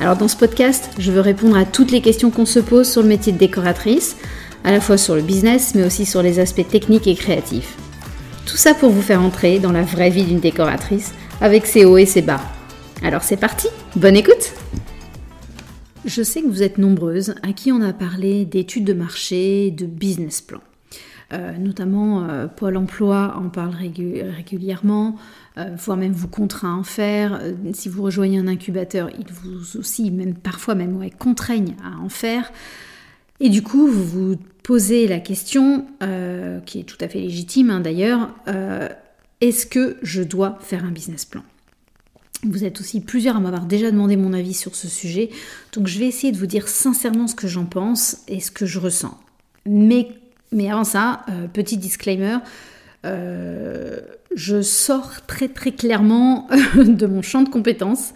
Alors dans ce podcast, je veux répondre à toutes les questions qu'on se pose sur le métier de décoratrice, à la fois sur le business, mais aussi sur les aspects techniques et créatifs. Tout ça pour vous faire entrer dans la vraie vie d'une décoratrice, avec ses hauts et ses bas. Alors c'est parti, bonne écoute Je sais que vous êtes nombreuses à qui on a parlé d'études de marché, de business plan. Euh, notamment euh, Pôle Emploi en parle régulièrement, euh, voire même vous contraint à en faire. si vous rejoignez un incubateur, ils vous aussi, même parfois même contraignent à en faire. Et du coup, vous vous posez la question, qui est tout à fait légitime hein, d'ailleurs, est-ce que je dois faire un business plan? Vous êtes aussi plusieurs à m'avoir déjà demandé mon avis sur ce sujet, donc je vais essayer de vous dire sincèrement ce que j'en pense et ce que je ressens. Mais mais avant ça, euh, petit disclaimer, euh, je sors très très clairement de mon champ de compétences.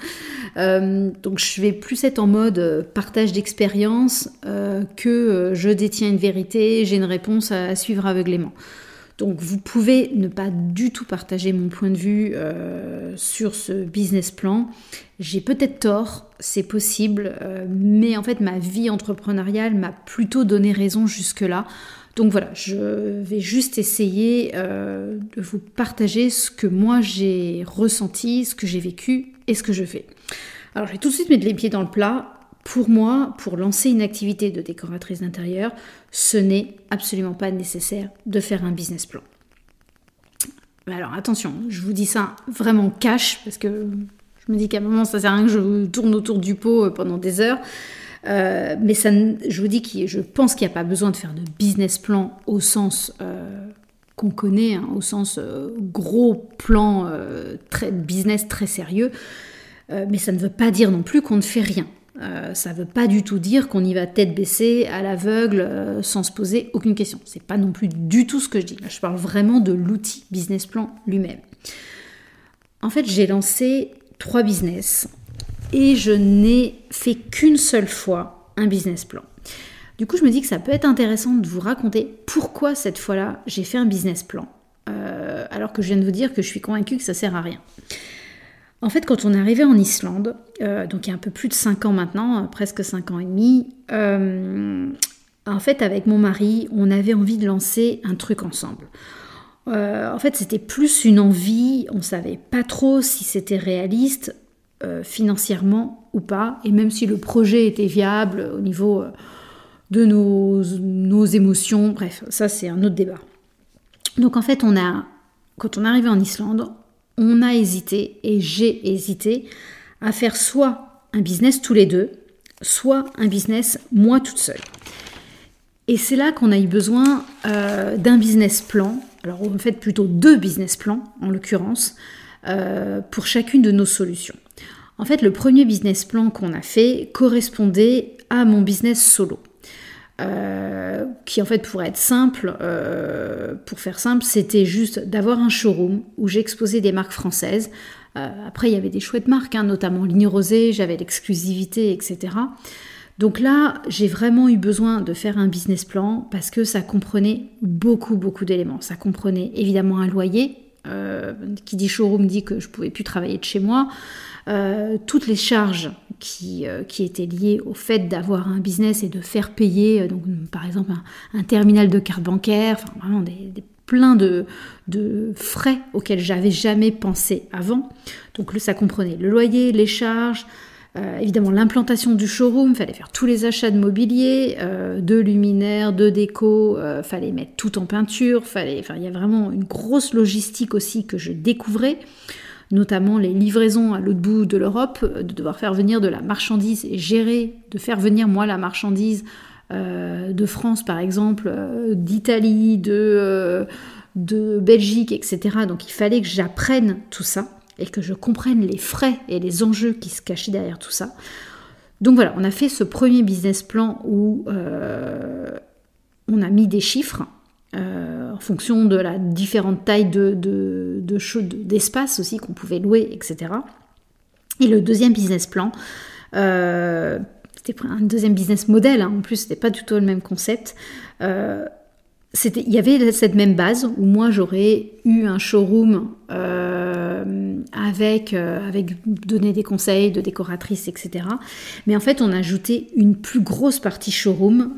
Euh, donc je vais plus être en mode partage d'expérience que je détiens une vérité, j'ai une réponse à, suivre aveuglément. Donc vous pouvez ne pas du tout partager mon point de vue sur ce business plan. J'ai peut-être tort, c'est possible, mais en fait ma vie entrepreneuriale m'a plutôt donné raison jusque-là. Donc voilà, je vais juste essayer euh, de vous partager ce que moi j'ai ressenti, ce que j'ai vécu et ce que je fais. Alors je vais tout de suite mettre les pieds dans le plat. Pour moi, pour lancer une activité de décoratrice d'intérieur, ce n'est absolument pas nécessaire de faire un business plan. Alors attention, je vous dis ça vraiment cash parce que je me dis qu'à un moment ça sert à rien que je tourne autour du pot euh, pendant des heures. Euh, mais je vous dis que je pense qu'il n'y a pas besoin de faire de business plan au sens euh, qu'on connaît, hein, au sens euh, gros plan très, business très sérieux. mais ça ne veut pas dire non plus qu'on ne fait rien. ça ne veut pas du tout dire qu'on y va tête baissée, à l'aveugle, sans se poser aucune question. C'est pas non plus du tout ce que je dis. je parle vraiment de l'outil business plan lui-même. En fait, j'ai lancé trois business et je n'ai fait qu'une seule fois un business plan. Du coup, je me dis que ça peut être intéressant de vous raconter pourquoi cette fois-là j'ai fait un business plan, euh, alors que je viens de vous dire que je suis convaincue que ça sert à rien. En fait, quand on est arrivé en Islande, euh, donc il y a un peu plus de 5 ans maintenant, euh, presque 5 ans et demi, en fait, avec mon mari, on avait envie de lancer un truc ensemble. en fait, c'était plus une envie, on savait pas trop si c'était réaliste, euh, financièrement ou pas, et même si le projet était viable au niveau euh, de nos, nos émotions, bref, ça c'est un autre débat. Donc en fait, on a, quand on est arrivé en Islande, on a hésité, et j'ai hésité, à faire soit un business tous les deux, soit un business moi toute seule. Et c'est là qu'on a eu besoin euh, d'un business plan, alors en fait plutôt deux business plans en l'occurrence, pour chacune de nos solutions. En fait, le premier business plan qu'on a fait correspondait à mon business solo. Euh, qui en fait pourrait être simple, euh, pour faire simple, c'était juste d'avoir un showroom où j'exposais des marques françaises. Euh, après, il y avait des chouettes marques, hein, notamment Ligne Rosée, j'avais l'exclusivité, etc. Donc là, j'ai vraiment eu besoin de faire un business plan parce que ça comprenait beaucoup, beaucoup d'éléments. Ça comprenait évidemment un loyer. Qui dit showroom dit que je pouvais plus travailler de chez moi. Euh, toutes les charges qui, euh, qui, étaient liées au fait d'avoir un business et de faire payer, euh, donc, par exemple, un, terminal de carte bancaire, enfin, vraiment plein de, de, frais auxquels j'avais jamais pensé avant. Donc ça comprenait le loyer, les charges, évidemment l'implantation du showroom, fallait faire tous les achats de mobilier, de luminaires, de déco, il fallait mettre tout en peinture, fallait, enfin, il y a vraiment une grosse logistique aussi que je découvrais notamment les livraisons à l'autre bout de l'Europe, euh, de devoir faire venir de la marchandise et gérer, de faire venir moi la marchandise euh, de France par exemple, euh, d'Italie, de Belgique, etc. Donc il fallait que j'apprenne tout ça et que je comprenne les frais et les enjeux qui se cachaient derrière tout ça. Donc voilà, on a fait ce premier business plan où on a mis des chiffres en fonction de la différente taille de, de, d'espace aussi qu'on pouvait louer, etc. Et le deuxième business plan, c'était un deuxième business model, hein. en plus c'était pas du tout le même concept. Euh, il y avait cette même base où moi j'aurais eu un showroom euh, avec, euh, avec donner des conseils de décoratrice, etc. Mais en fait, on a ajouté une plus grosse partie showroom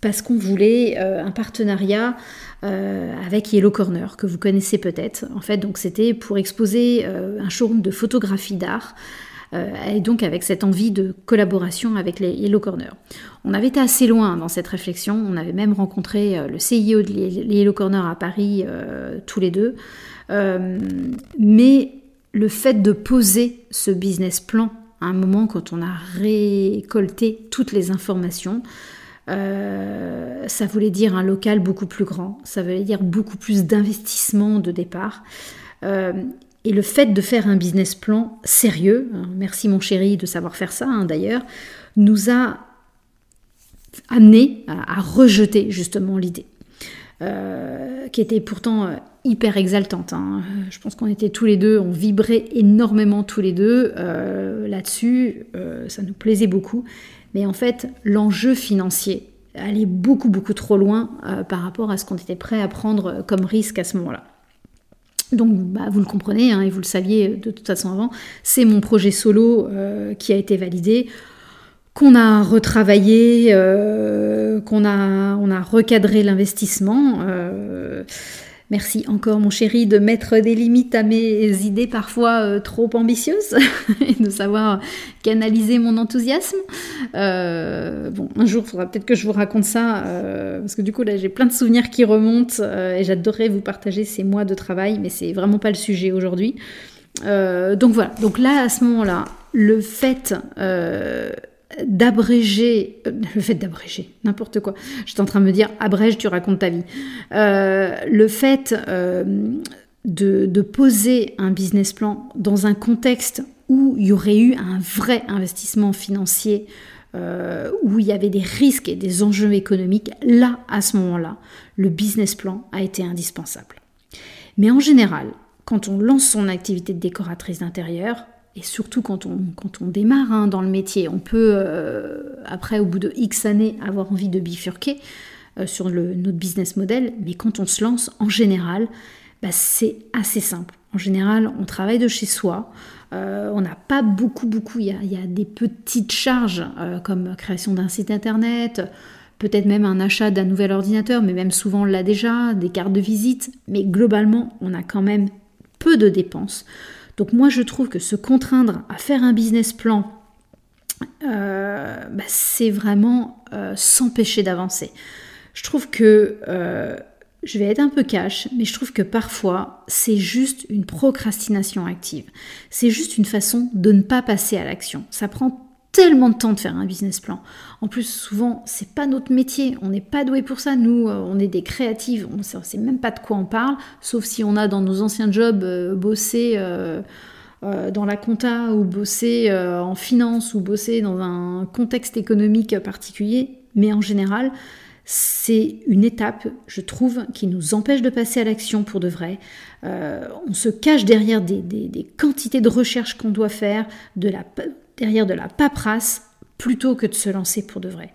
parce qu'on voulait un partenariat avec Yellow Corner que vous connaissez peut-être. En fait, donc c'était pour exposer un showroom de photographie d'art. Euh, et donc avec cette envie de collaboration avec les Yellow Corner. On avait été assez loin dans cette réflexion, on avait même rencontré euh, le CIO de les Yellow Corner à Paris euh, tous les deux, mais le fait de poser ce business plan à un moment quand on a récolté toutes les informations, ça voulait dire un local beaucoup plus grand, ça voulait dire beaucoup plus d'investissement de départ. Et le fait de faire un business plan sérieux, hein, merci mon chéri de savoir faire ça hein, d'ailleurs, nous a amené à, rejeter justement l'idée, euh, qui était pourtant euh, hyper exaltante. Hein. Je pense qu'on était tous les deux, on vibrait énormément tous les deux euh, là-dessus, ça nous plaisait beaucoup. Mais en fait, l'enjeu financier allait beaucoup beaucoup trop loin par rapport à ce qu'on était prêt à prendre comme risque à ce moment-là. Donc, bah, vous le comprenez, hein, et vous le saviez de toute façon avant, c'est mon projet solo euh, qui a été validé, qu'on a retravaillé, euh, qu'on a, recadré l'investissement. Euh, Merci encore mon chéri de mettre des limites à mes idées parfois euh, trop ambitieuses et de savoir canaliser mon enthousiasme. Euh, bon, un jour, il faudra peut-être que je vous raconte ça euh, parce que du coup là j'ai plein de souvenirs qui remontent et j'adorerais vous partager ces mois de travail, mais c'est vraiment pas le sujet aujourd'hui. donc voilà, donc là à ce moment-là, le fait d'abréger, euh, le fait d'abréger, n'importe quoi. J'étais en train de me dire, abrège, tu racontes ta vie. Euh, le fait euh, de, de, poser un business plan dans un contexte où il y aurait eu un vrai investissement financier, où il y avait des risques et des enjeux économiques, là, à ce moment-là, le business plan a été indispensable. Mais en général, quand on lance son activité de décoratrice d'intérieur, et surtout quand on, démarre hein, dans le métier, on peut, euh, après, au bout de X années, avoir envie de bifurquer euh, sur le, notre business model, mais quand on se lance, en général, bah, c'est assez simple. En général, on travaille de chez soi, euh, on n'a pas beaucoup, beaucoup, y, a, il y a des petites charges comme création d'un site internet, peut-être même un achat d'un nouvel ordinateur, mais même souvent on l'a déjà, des cartes de visite, mais globalement, on a quand même peu de dépenses. Donc moi je trouve que se contraindre à faire un business plan, euh, bah, c'est vraiment euh, s'empêcher d'avancer. Je trouve que, euh, je vais être un peu cash, mais je trouve que parfois c'est juste une procrastination active. C'est juste une façon de ne pas passer à l'action. Ça prend tellement de temps de faire un business plan. En plus, souvent, c'est pas notre métier. On n'est pas doué pour ça. Nous, euh, on est des créatives. On ne sait même pas de quoi on parle, sauf si on a dans nos anciens jobs euh, bossé euh, dans la compta ou bossé en finance ou bossé dans un contexte économique particulier. Mais en général, c'est une étape, je trouve, qui nous empêche de passer à l'action pour de vrai. on se cache derrière des, des quantités de recherches qu'on doit faire, de la, derrière de la paperasse plutôt que de se lancer pour de vrai.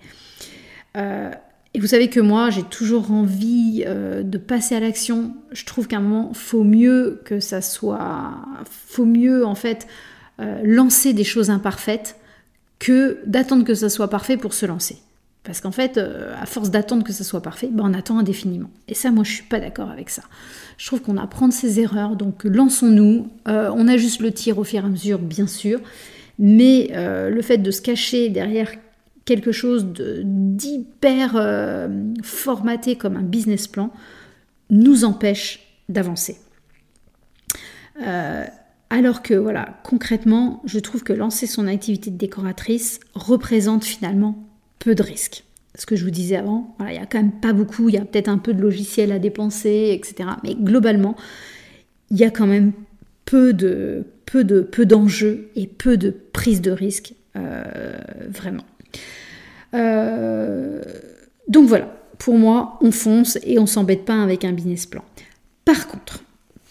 Euh, et vous savez que moi, j'ai toujours envie euh, de passer à l'action. Je trouve qu'à un moment, faut mieux que ça soit, faut mieux en fait euh, lancer des choses imparfaites que d'attendre que ça soit parfait pour se lancer. Parce qu'en fait, à force d'attendre que ça soit parfait, ben on attend indéfiniment. Et ça, moi, je suis pas d'accord avec ça. Je trouve qu'on apprend ses erreurs, donc lançons-nous. on ajuste le tir au fur et à mesure, bien sûr. Mais euh, le fait de se cacher derrière quelque chose d'hyper euh, formaté comme un business plan nous empêche d'avancer. Euh, alors que voilà, concrètement, je trouve que lancer son activité de décoratrice représente finalement peu de risques. Ce que je vous disais avant, il n'y a quand même pas beaucoup, il y a peut-être un peu de logiciel à dépenser, etc. Mais globalement, il y a quand même peu de, peu de peu d'enjeux et peu de prise de risque vraiment. donc voilà, pour moi, on fonce et on s'embête pas avec un business plan. Par contre,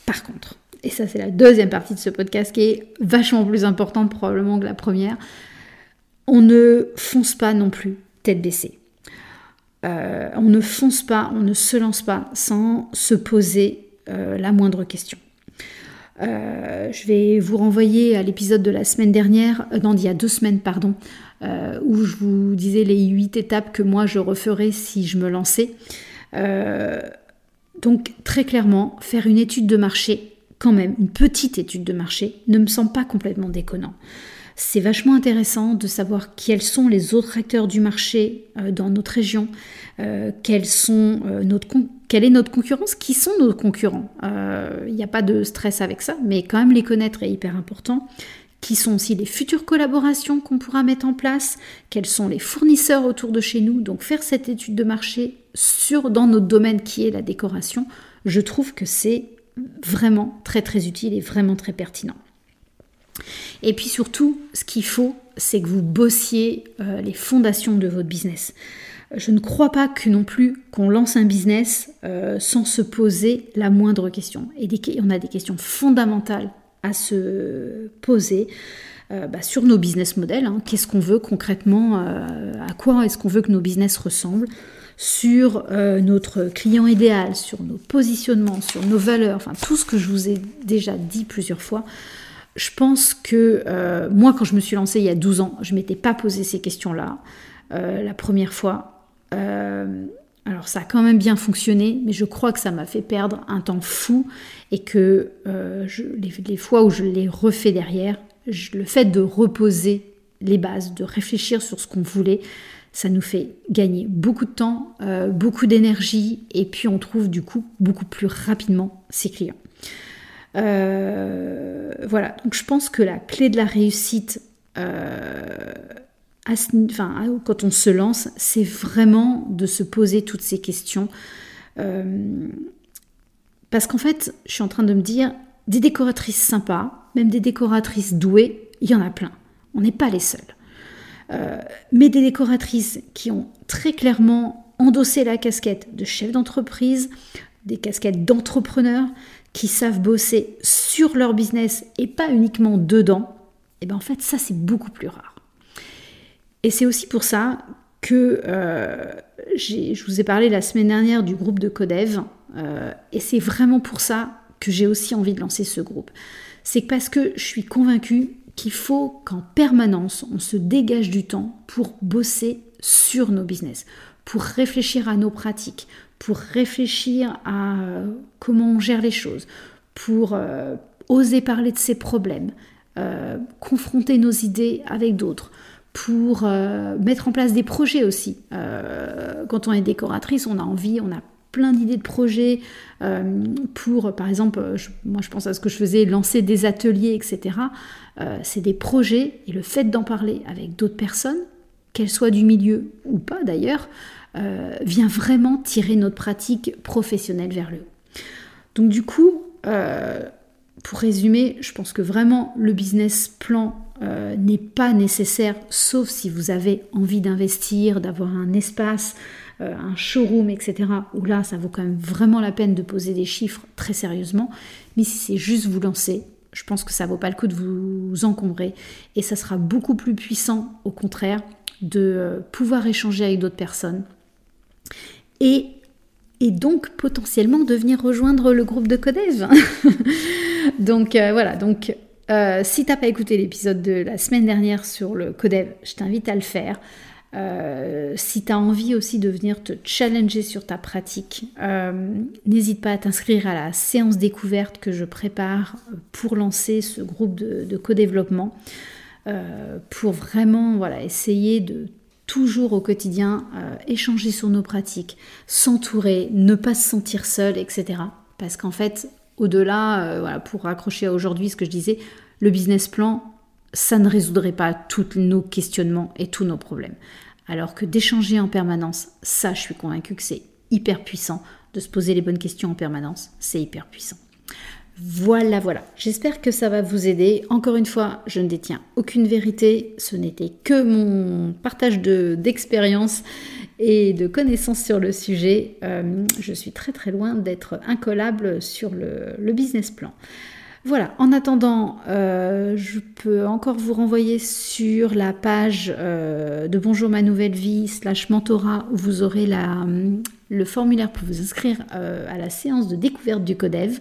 par contre, et ça c'est la deuxième partie de ce podcast qui est vachement plus importante probablement que la première, on ne fonce pas non plus tête baissée. Euh, on ne fonce pas, on ne se lance pas sans se poser euh, la moindre question. Euh, je vais vous renvoyer à l'épisode de la semaine dernière, non, d'il y a deux semaines, pardon, où je vous disais les huit étapes que moi je referais si je me lançais. donc très clairement, faire une étude de marché, quand même, une petite étude de marché, ne me semble pas complètement déconnant. C'est vachement intéressant de savoir quels sont les autres acteurs du marché euh, dans notre région, euh, sont, euh, notre quelle est notre concurrence, qui sont nos concurrents. Il n'y a pas de stress avec ça, mais quand même les connaître est hyper important qui sont aussi les futures collaborations qu'on pourra mettre en place, quels sont les fournisseurs autour de chez nous. Donc faire cette étude de marché sur dans notre domaine qui est la décoration, je trouve que c'est vraiment très très utile et vraiment très pertinent. Et puis surtout, ce qu'il faut, c'est que vous bossiez euh, les fondations de votre business. Je ne crois pas que non plus qu'on lance un business euh, sans se poser la moindre question. Et on a des questions fondamentales à se poser euh, bah, sur nos business models. Hein. Qu'est-ce qu'on veut concrètement À quoi est-ce qu'on veut que nos business ressemblent? Sur notre client idéal, sur nos positionnements, sur nos valeurs, enfin tout ce que je vous ai déjà dit plusieurs fois je pense que euh, moi, quand je me suis lancée il y a 12 ans, je ne m'étais pas posé ces questions-là euh, la première fois. Euh, alors ça a quand même bien fonctionné, mais je crois que ça m'a fait perdre un temps fou et que les, fois où je l'ai refait derrière, le fait de reposer les bases, de réfléchir sur ce qu'on voulait, ça nous fait gagner beaucoup de temps, beaucoup d'énergie et puis on trouve du coup beaucoup plus rapidement ses clients. Euh, voilà, donc je pense que la clé de la réussite, euh, quand on se lance, c'est vraiment de se poser toutes ces questions. Euh, parce qu'en fait, je suis en train de me dire, des décoratrices sympas, même des décoratrices douées, il y en a plein. On n'est pas les seuls. mais des décoratrices qui ont très clairement endossé la casquette de chef d'entreprise, des casquettes d'entrepreneur, qui savent bosser sur leur business et pas uniquement dedans, et eh bien en fait ça c'est beaucoup plus rare. Et c'est aussi pour ça que euh, je vous ai parlé la semaine dernière du groupe de Codev, euh, et c'est vraiment pour ça que j'ai aussi envie de lancer ce groupe. C'est parce que je suis convaincue qu'il faut qu'en permanence on se dégage du temps pour bosser sur nos business, pour réfléchir à nos pratiques, pour réfléchir à euh, comment on gère les choses, pour oser parler de ses problèmes, confronter nos idées avec d'autres, pour mettre en place des projets aussi. quand on est décoratrice, on a envie, on a plein d'idées de projets pour, par exemple, moi je pense à ce que je faisais, lancer des ateliers, etc. c'est des projets et le fait d'en parler avec d'autres personnes, qu'elles soient du milieu ou pas d'ailleurs, euh, vient vraiment tirer notre pratique professionnelle vers le haut. Donc du coup, euh, pour résumer, je pense que vraiment le business plan euh, n'est pas nécessaire, sauf si vous avez envie d'investir, d'avoir un espace, un showroom, etc. Où là, ça vaut quand même vraiment la peine de poser des chiffres très sérieusement. Mais si c'est juste vous lancer, je pense que ça vaut pas le coup de vous encombrer et ça sera beaucoup plus puissant, au contraire, de pouvoir échanger avec d'autres personnes, et, et donc potentiellement de venir rejoindre le groupe de Codev. donc euh, voilà, donc euh, si tu n'as pas écouté l'épisode de la semaine dernière sur le Codev, je t'invite à le faire. Euh, si tu as envie aussi de venir te challenger sur ta pratique, n'hésite pas à t'inscrire à la séance découverte que je prépare pour lancer ce groupe de, de co-développement, pour vraiment voilà, essayer de toujours au quotidien euh, échanger sur nos pratiques, s'entourer, ne pas se sentir seul, etc. Parce qu'en fait, au-delà, euh, pour raccrocher à aujourd'hui ce que je disais, le business plan, ça ne résoudrait pas tous nos questionnements et tous nos problèmes. Alors que d'échanger en permanence, ça, je suis convaincue que c'est hyper puissant. De se poser les bonnes questions en permanence, c'est hyper puissant. Voilà, voilà. J'espère que ça va vous aider. Encore une fois, je ne détiens aucune vérité. Ce n'était que mon partage d'expérience et de connaissances sur le sujet. Euh, je suis très très loin d'être incollable sur le, business plan. Voilà, en attendant, euh, je peux encore vous renvoyer sur la page euh, de Bonjour ma nouvelle vie slash mentorat où vous aurez le formulaire pour vous inscrire à la séance de découverte du Codev